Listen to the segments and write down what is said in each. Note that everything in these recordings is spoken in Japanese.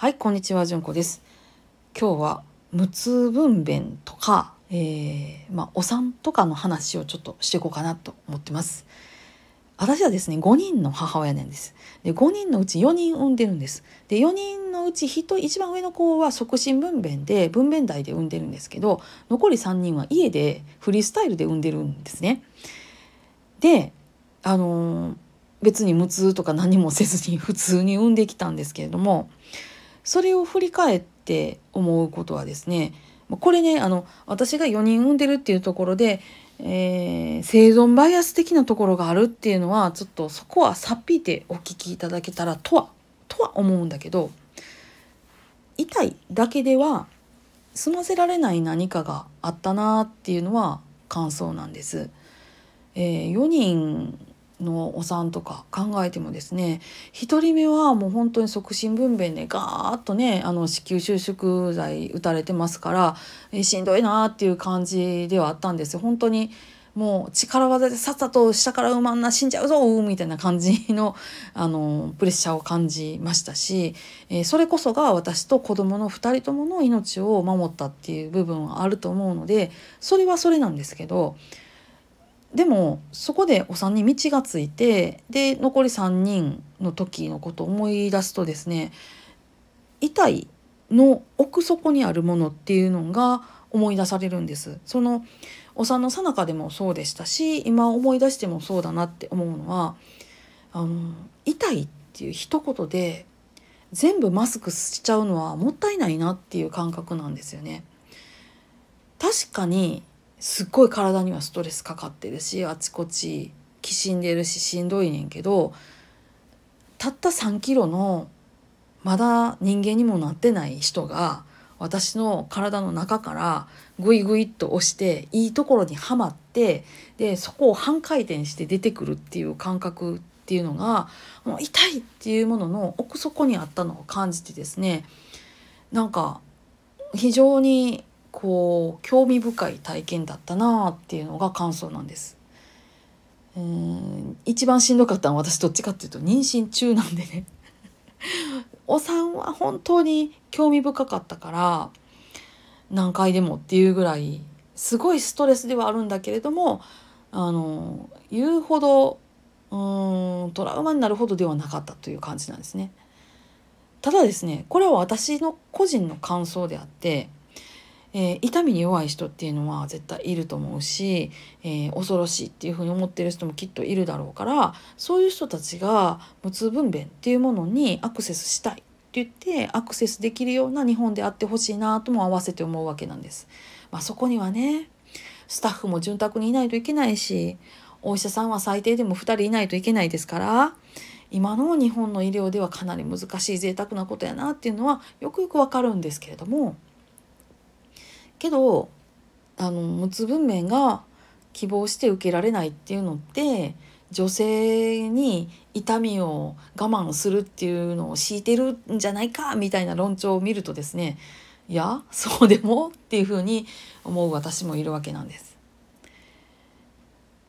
はい、こんにちは、じゅんこです。今日は無痛分娩とか、えーまあ、お産とかの話をちょっとしていこうかなと思ってます。私はですね、5人の母親なんです。で、5人のうち4人産んでるんです。で、4人のうち1人、一番上の子は促進分娩で、分娩台で産んでるんですけど、残り3人は家でフリースタイルで産んでるんですね。で、あのー別に無痛とか何もせずに普通に産んできたんですけれどもそれを振り返って思うことはですねこれねあの私が4人産んでるっていうところで、えー生存バイアス的なところがあるっていうのはちょっとそこはさっぴいてお聞きいただけたらとはとは思うんだけど痛いだけでは済ませられない何かがあったなっていうのは感想なんです。えー4人のお産とか考えてもですね1人目はもう本当に促進分娩でガーッとねあの子宮収縮剤打たれてますから、えしんどいなっていう感じではあったんですよ。本当にもう力技でさっさと下から産まんな死んじゃうぞみたいな感じの あのプレッシャーを感じましたし、えそれこそが私と子供の2人ともの命を守ったっていう部分はあると思うのでそれはそれなんですけどでもそこでお産に道がついてで残り3人の時のことを思い出すとですね痛いの奥底にあるものっていうのが思い出されるんです。そのお産の最中でもそうでしたし今思い出してもそうだなって思うのはあの痛いっていう一言で全部マスクしちゃうのはもったいないなっていう感覚なんですよね。確かにすっごい体にはストレスかかってるしあちこちきしんでるししんどいねんけどたった3キロのまだ人間にもなってない人が私の体の中からグイグイっと押していいところにはまってでそこを半回転して出てくるっていう感覚っていうのがもう痛いっていうものの奥底にあったのを感じてですねなんか非常にこう興味深い体験だったなっていうのが感想なんです。うん一番しんどかったのは私どっちかっていうと妊娠中なんでね お産は本当に興味深かったから何回でもっていうぐらいすごいストレスではあるんだけれどもあの言うほどうんトラウマになるほどではなかったという感じなんですね。ただですねこれは私の個人の感想であってえー痛みに弱い人っていうのは絶対いると思うし、えー恐ろしいっていうふうに思ってる人もきっといるだろうからそういう人たちが無痛分娩っていうものにアクセスしたいって言ってアクセスできるような日本であってほしいなとも合わせて思うわけなんです。まあ、そこにはねスタッフも潤沢にいないといけないしお医者さんは最低でも2人いないといけないですから今の日本の医療ではかなり難しい贅沢なことやなっていうのはよくよくわかるんですけれども。けどあの無痛分娩が希望して受けられないっていうのって女性に痛みを我慢するっていうのを強いてるんじゃないかみたいな論調を見るとですねいやそうでもっていうふうに思う私もいるわけなんです。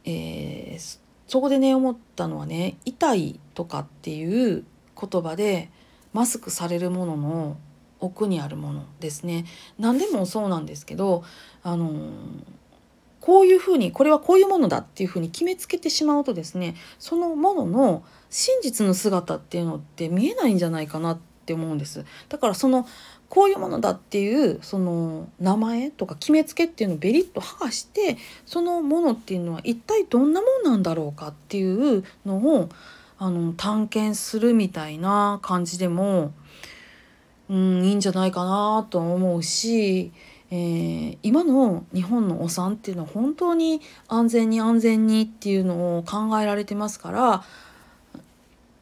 えーそそこでね思ったのはね「痛い」とかっていう言葉でマスクされるものの奥にあるものですね。何でもそうなんですけどあのこういうふうにこれはこういうものだっていうふうに決めつけてしまうとですねそのものの真実の姿っていうのって見えないんじゃないかなって思うんです。だからそのこういうものだっていうその名前とか決めつけっていうのをベリッと剥がしてそのものっていうのは一体どんなもんなんだろうかっていうのをあの探検するみたいな感じでもうん、いいんじゃないかなと思うし、えー今の日本のお産っていうのは本当に安全に安全にっていうのを考えられてますから、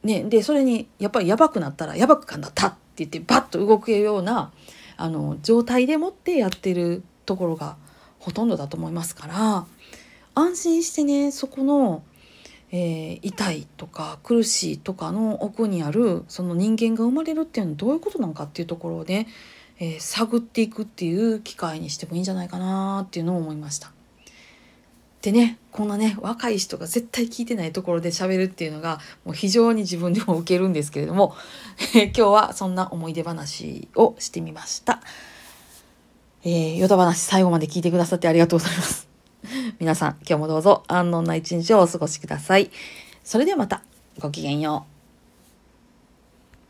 ね、でそれにやっぱりやばくなったらやばくなったって言ってバッと動くようなあの状態でもってやってるところがほとんどだと思いますから安心してねそこのえー痛いとか苦しいとかの奥にあるその人間が生まれるっていうのはどういうことなのかっていうところをね、えー探っていくっていう機会にしてもいいんじゃないかなっていうのを思いました。ってねこんなね若い人が絶対聞いてないところで喋るっていうのがもう非常に自分でも受けるんですけれども、え 今日はそんな思い出話をしてみました。えー、ヨタ話最後まで聞いてくださってありがとうございます。皆さん今日もどうぞ安穏な一日をお過ごしください。それではまたごきげんよう。